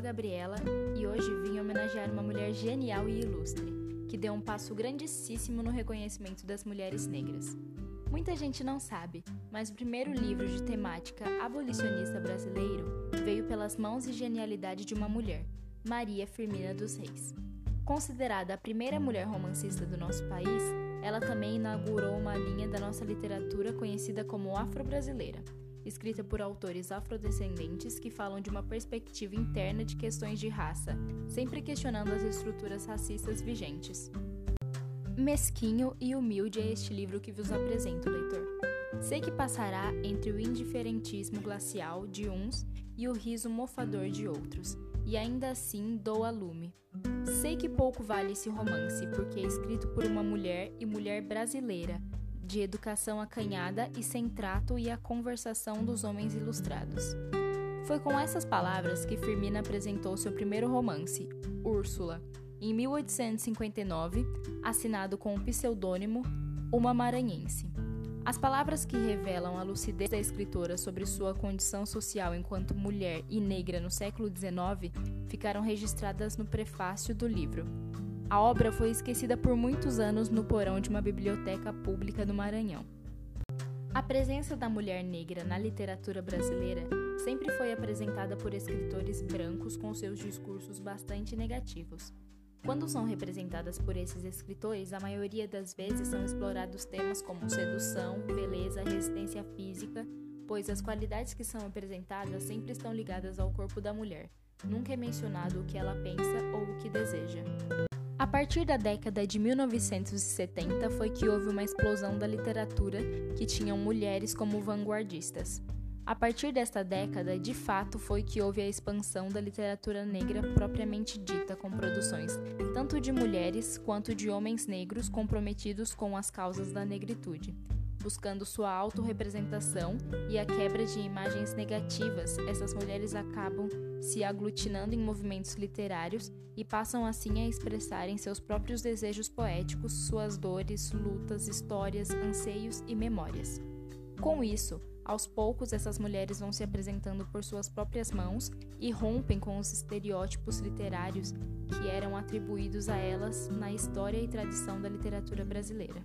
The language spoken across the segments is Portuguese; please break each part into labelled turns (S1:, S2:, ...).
S1: Gabriela e hoje vim homenagear uma mulher genial e ilustre, que deu um passo grandíssimo no reconhecimento das mulheres negras. Muita gente não sabe, mas o primeiro livro de temática abolicionista brasileiro veio pelas mãos e genialidade de uma mulher, Maria Firmina dos Reis. Considerada a primeira mulher romancista do nosso país, ela também inaugurou uma linha da nossa literatura conhecida como afro-brasileira escrita por autores afrodescendentes que falam de uma perspectiva interna de questões de raça, sempre questionando as estruturas racistas vigentes. Mesquinho e humilde é este livro que vos apresento, leitor. Sei que passará entre o indiferentismo glacial de uns e o riso mofador de outros, e ainda assim dou a lume. Sei que pouco vale esse romance, porque é escrito por uma mulher e mulher brasileira, de educação acanhada e sem trato e a conversação dos homens ilustrados. Foi com essas palavras que Firmina apresentou seu primeiro romance, Úrsula, em 1859, assinado com o pseudônimo Uma Maranhense. As palavras que revelam a lucidez da escritora sobre sua condição social enquanto mulher e negra no século XIX ficaram registradas no prefácio do livro. A obra foi esquecida por muitos anos no porão de uma biblioteca pública no Maranhão. A presença da mulher negra na literatura brasileira sempre foi apresentada por escritores brancos com seus discursos bastante negativos. Quando são representadas por esses escritores, a maioria das vezes são explorados temas como sedução, beleza, resistência física, pois as qualidades que são apresentadas sempre estão ligadas ao corpo da mulher. Nunca é mencionado o que ela pensa ou o que deseja. A partir da década de 1970 foi que houve uma explosão da literatura que tinham mulheres como vanguardistas. A partir desta década, de fato, foi que houve a expansão da literatura negra propriamente dita, com produções tanto de mulheres quanto de homens negros comprometidos com as causas da negritude buscando sua autorrepresentação e a quebra de imagens negativas, essas mulheres acabam se aglutinando em movimentos literários e passam assim a expressarem seus próprios desejos poéticos, suas dores, lutas, histórias, anseios e memórias. Com isso, aos poucos essas mulheres vão se apresentando por suas próprias mãos e rompem com os estereótipos literários que eram atribuídos a elas na história e tradição da literatura brasileira.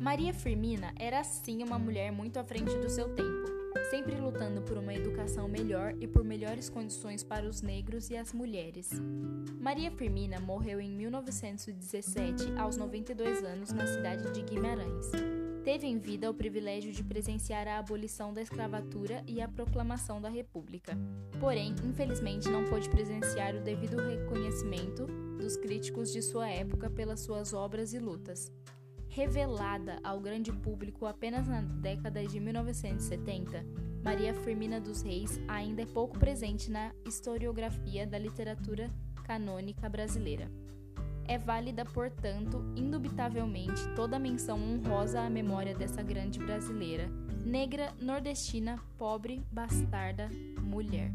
S1: Maria Firmina era sim uma mulher muito à frente do seu tempo, sempre lutando por uma educação melhor e por melhores condições para os negros e as mulheres. Maria Firmina morreu em 1917, aos 92 anos, na cidade de Guimarães. Teve em vida o privilégio de presenciar a abolição da escravatura e a proclamação da República. Porém, infelizmente, não pôde presenciar o devido reconhecimento dos críticos de sua época pelas suas obras e lutas revelada ao grande público apenas na década de 1970, Maria Firmina dos Reis ainda é pouco presente na historiografia da literatura canônica brasileira. É válida, portanto, indubitavelmente toda menção honrosa à memória dessa grande brasileira, negra, nordestina, pobre, bastarda, mulher.